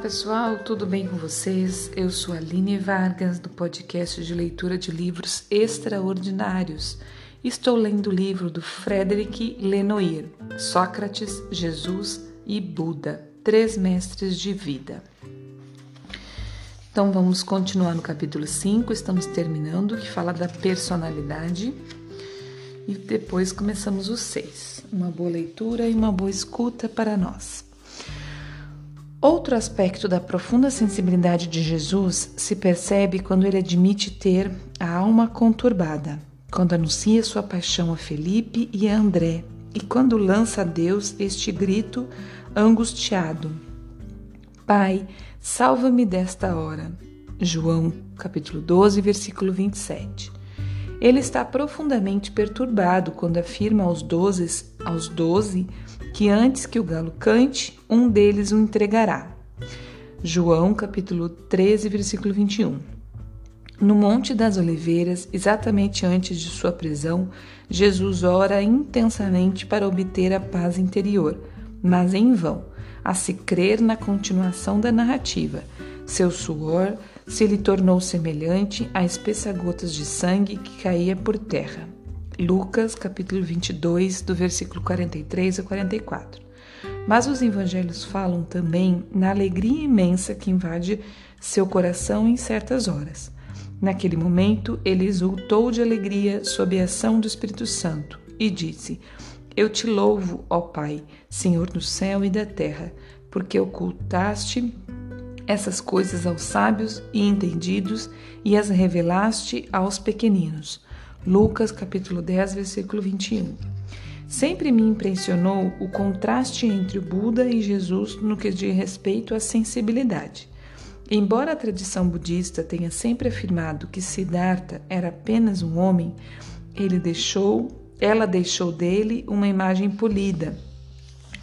pessoal, tudo bem com vocês? Eu sou Aline Vargas do podcast de leitura de livros extraordinários. Estou lendo o livro do Frederic Lenoir, Sócrates, Jesus e Buda, Três Mestres de Vida. Então vamos continuar no capítulo 5, estamos terminando, que fala da personalidade. E depois começamos o 6. Uma boa leitura e uma boa escuta para nós. Outro aspecto da profunda sensibilidade de Jesus se percebe quando ele admite ter a alma conturbada, quando anuncia sua paixão a Felipe e a André, e quando lança a Deus este grito angustiado: Pai, salva-me desta hora. João, capítulo 12, versículo 27. Ele está profundamente perturbado quando afirma aos doze, aos doze que antes que o galo cante, um deles o entregará. João capítulo 13, versículo 21. No Monte das Oliveiras, exatamente antes de sua prisão, Jesus ora intensamente para obter a paz interior, mas em vão, a se crer na continuação da narrativa. Seu suor se lhe tornou semelhante a espessas gotas de sangue que caía por terra. Lucas, capítulo 22, do versículo 43 a 44. Mas os evangelhos falam também na alegria imensa que invade seu coração em certas horas. Naquele momento, ele exultou de alegria sob a ação do Espírito Santo e disse: Eu te louvo, ó Pai, Senhor do céu e da terra, porque ocultaste essas coisas aos sábios e entendidos e as revelaste aos pequeninos. Lucas capítulo 10, versículo 21. Sempre me impressionou o contraste entre o Buda e Jesus no que diz respeito à sensibilidade. Embora a tradição budista tenha sempre afirmado que Siddhartha era apenas um homem, ele deixou, ela deixou dele uma imagem polida,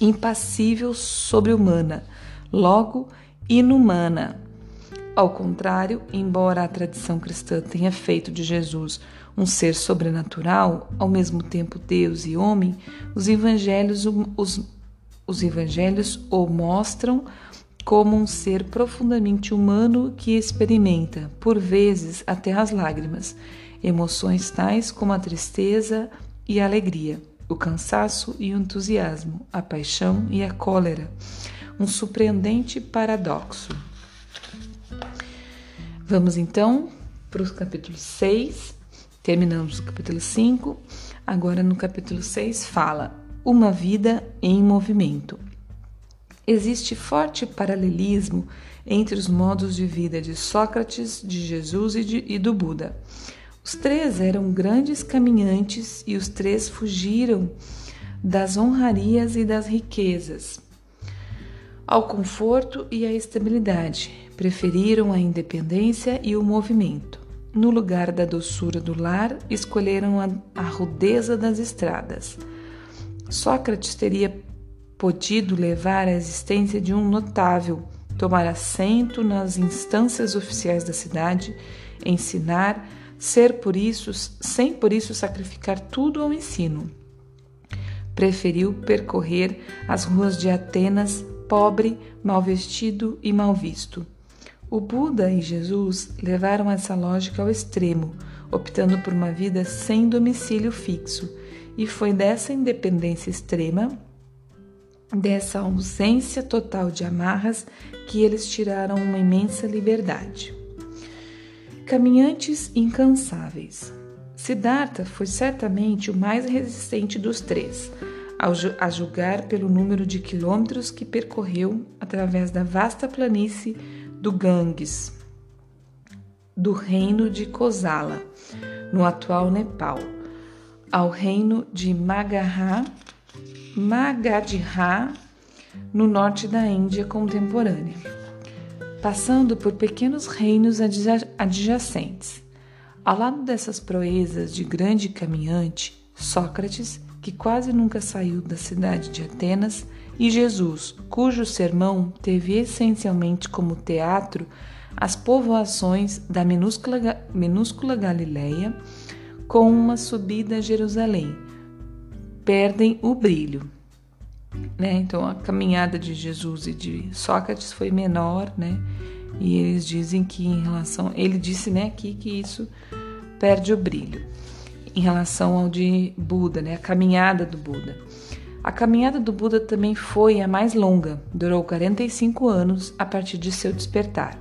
impassível sobre-humana, logo inumana. Ao contrário, embora a tradição cristã tenha feito de Jesus um ser sobrenatural, ao mesmo tempo Deus e homem, os evangelhos, os, os evangelhos o mostram como um ser profundamente humano que experimenta, por vezes até as lágrimas, emoções tais como a tristeza e a alegria, o cansaço e o entusiasmo, a paixão e a cólera. Um surpreendente paradoxo. Vamos então para o capítulo 6 Terminamos o capítulo 5, agora no capítulo 6 fala Uma vida em movimento. Existe forte paralelismo entre os modos de vida de Sócrates, de Jesus e, de, e do Buda. Os três eram grandes caminhantes e os três fugiram das honrarias e das riquezas ao conforto e à estabilidade, preferiram a independência e o movimento. No lugar da doçura do lar, escolheram a, a rudeza das estradas. Sócrates teria podido levar a existência de um notável, tomar assento nas instâncias oficiais da cidade, ensinar, ser por isso, sem por isso sacrificar tudo ao ensino. Preferiu percorrer as ruas de Atenas, pobre, mal vestido e mal visto o Buda e Jesus levaram essa lógica ao extremo, optando por uma vida sem domicílio fixo, e foi dessa independência extrema, dessa ausência total de amarras, que eles tiraram uma imensa liberdade. Caminhantes incansáveis. Siddhartha foi certamente o mais resistente dos três, a julgar pelo número de quilômetros que percorreu através da vasta planície do Ganges, do reino de Kosala, no atual Nepal, ao reino de Magadha, Magadha, no norte da Índia contemporânea, passando por pequenos reinos adjacentes. Ao lado dessas proezas de grande caminhante, Sócrates, que quase nunca saiu da cidade de Atenas, e Jesus, cujo sermão teve essencialmente como teatro as povoações da minúscula, minúscula Galileia, com uma subida a Jerusalém, perdem o brilho. né? Então a caminhada de Jesus e de Sócrates foi menor, né? E eles dizem que em relação, ele disse, né, aqui que isso perde o brilho em relação ao de Buda, né? A caminhada do Buda. A caminhada do Buda também foi a mais longa, durou 45 anos a partir de seu despertar.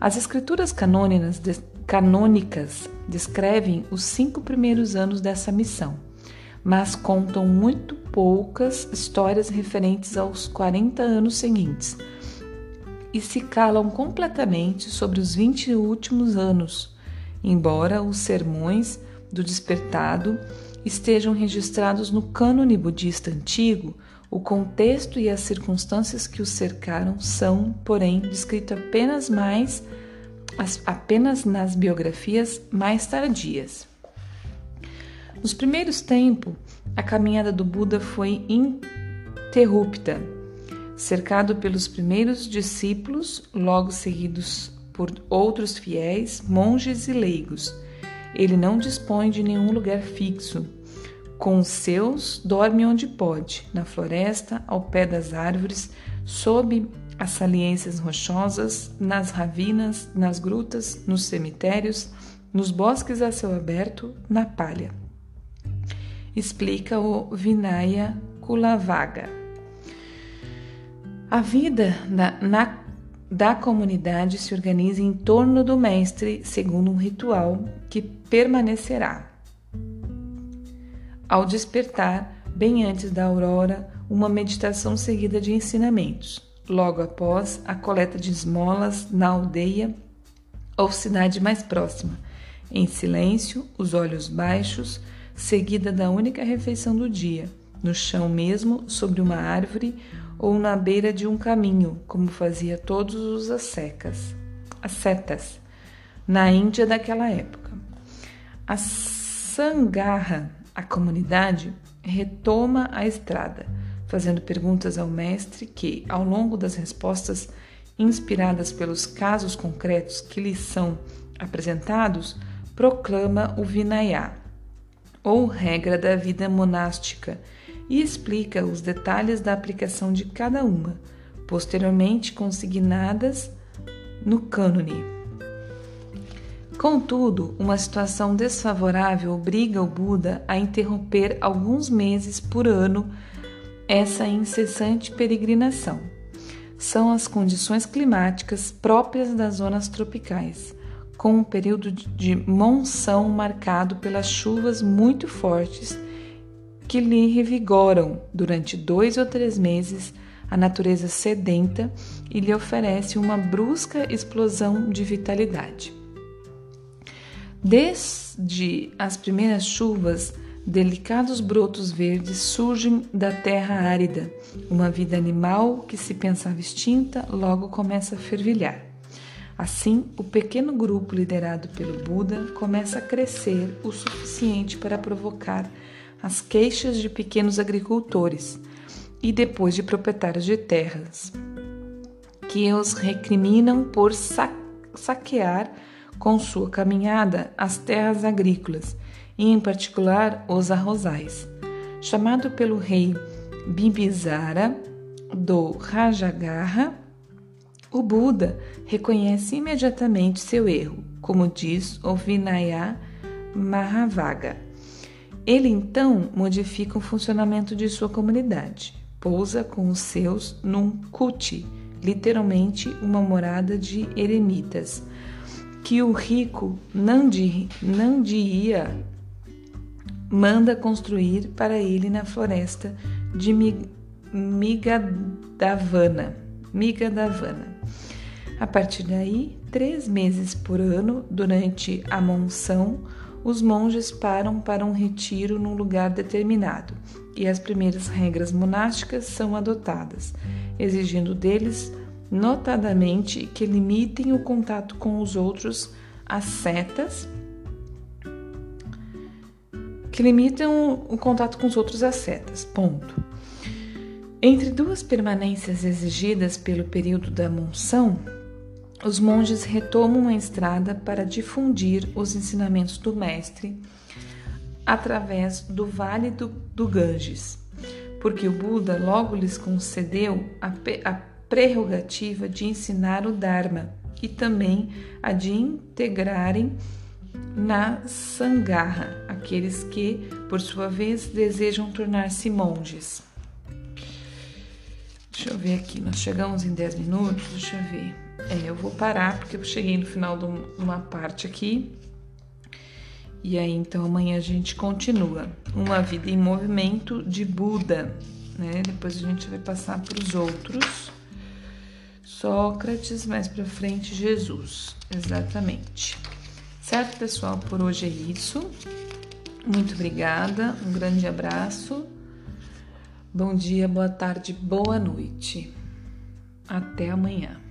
As escrituras canônicas, canônicas descrevem os cinco primeiros anos dessa missão, mas contam muito poucas histórias referentes aos 40 anos seguintes e se calam completamente sobre os 20 últimos anos, embora os sermões do despertado estejam registrados no cânone budista antigo, o contexto e as circunstâncias que o cercaram são, porém, descritos apenas mais apenas nas biografias mais tardias. Nos primeiros tempos, a caminhada do Buda foi interrupta, cercado pelos primeiros discípulos, logo seguidos por outros fiéis, monges e leigos ele não dispõe de nenhum lugar fixo. Com os seus, dorme onde pode, na floresta, ao pé das árvores, sob as saliências rochosas, nas ravinas, nas grutas, nos cemitérios, nos bosques a céu aberto, na palha. Explica o Vinaya Kulavaga. A vida na, na da comunidade se organiza em torno do mestre segundo um ritual que permanecerá. Ao despertar, bem antes da aurora, uma meditação seguida de ensinamentos. Logo após, a coleta de esmolas na aldeia ou cidade mais próxima, em silêncio, os olhos baixos, seguida da única refeição do dia, no chão mesmo, sobre uma árvore ou na beira de um caminho, como fazia todos os ascetas na Índia daquela época. A Sangarra, a comunidade, retoma a estrada, fazendo perguntas ao mestre que, ao longo das respostas inspiradas pelos casos concretos que lhes são apresentados, proclama o Vinaya, ou regra da vida monástica, e explica os detalhes da aplicação de cada uma, posteriormente consignadas no cânone. Contudo, uma situação desfavorável obriga o Buda a interromper alguns meses por ano essa incessante peregrinação. São as condições climáticas próprias das zonas tropicais, com um período de monção marcado pelas chuvas muito fortes que lhe revigoram durante dois ou três meses a natureza sedenta e lhe oferece uma brusca explosão de vitalidade. Desde as primeiras chuvas, delicados brotos verdes surgem da terra árida. Uma vida animal que se pensava extinta logo começa a fervilhar. Assim, o pequeno grupo liderado pelo Buda começa a crescer o suficiente para provocar as queixas de pequenos agricultores e depois de proprietários de terras, que os recriminam por saquear com sua caminhada as terras agrícolas e, em particular, os arrozais. Chamado pelo rei Bibisara do Rajagarra, o Buda reconhece imediatamente seu erro, como diz o Vinaya Mahavaga. Ele então modifica o funcionamento de sua comunidade. Pousa com os seus num kuti, literalmente uma morada de eremitas, que o rico Nandi, Nandiya manda construir para ele na floresta de Migadavana. Migadavana. A partir daí, três meses por ano, durante a monção, os monges param para um retiro num lugar determinado e as primeiras regras monásticas são adotadas, exigindo deles, notadamente, que limitem o contato com os outros ascetas, que limitam o contato com os outros ascetas. Ponto. Entre duas permanências exigidas pelo período da monção, os monges retomam a estrada para difundir os ensinamentos do Mestre através do Vale do, do Ganges. porque o Buda logo lhes concedeu a, a prerrogativa de ensinar o Dharma e também a de integrarem na Sangha aqueles que, por sua vez, desejam tornar-se monges. Deixa eu ver aqui, nós chegamos em 10 minutos, deixa eu ver. É, eu vou parar porque eu cheguei no final de uma parte aqui. E aí, então, amanhã a gente continua. Uma vida em movimento de Buda, né? Depois a gente vai passar para os outros. Sócrates, mais para frente, Jesus. Exatamente. Certo, pessoal? Por hoje é isso. Muito obrigada, um grande abraço. Bom dia, boa tarde, boa noite. Até amanhã.